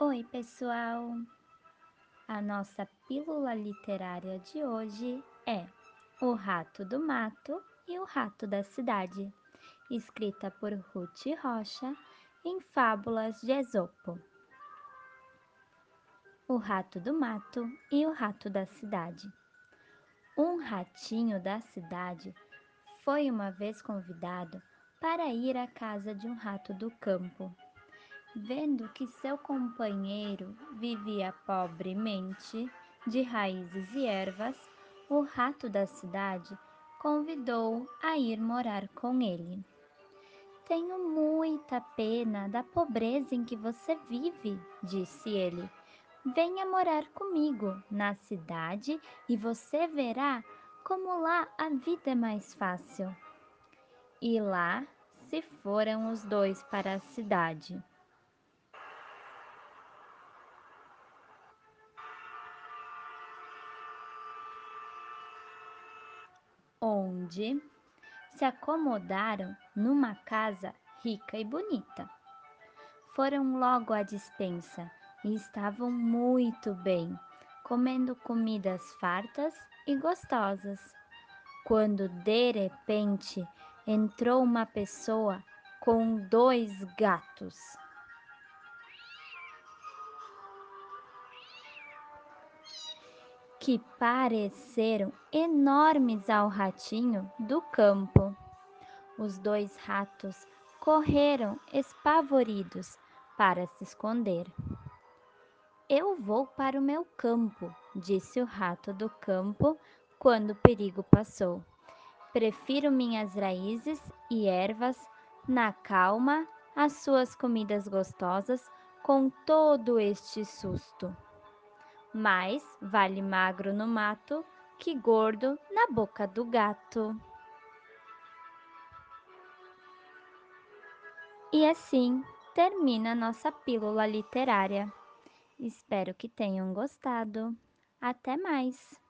Oi, pessoal! A nossa pílula literária de hoje é O Rato do Mato e o Rato da Cidade, escrita por Ruth Rocha em Fábulas de Esopo. O Rato do Mato e o Rato da Cidade. Um ratinho da cidade foi uma vez convidado para ir à casa de um rato do campo Vendo que seu companheiro vivia pobremente de raízes e ervas, o rato da cidade convidou a ir morar com ele. Tenho muita pena da pobreza em que você vive, disse ele. Venha morar comigo na cidade e você verá como lá a vida é mais fácil. E lá se foram os dois para a cidade. Onde se acomodaram numa casa rica e bonita. Foram logo à dispensa e estavam muito bem, comendo comidas fartas e gostosas. Quando de repente entrou uma pessoa com dois gatos. Que pareceram enormes ao ratinho do campo. Os dois ratos correram espavoridos para se esconder. Eu vou para o meu campo, disse o rato do campo quando o perigo passou. Prefiro minhas raízes e ervas na calma às suas comidas gostosas com todo este susto. Mas vale magro no mato que gordo na boca do gato. E assim termina nossa pílula literária. Espero que tenham gostado. Até mais!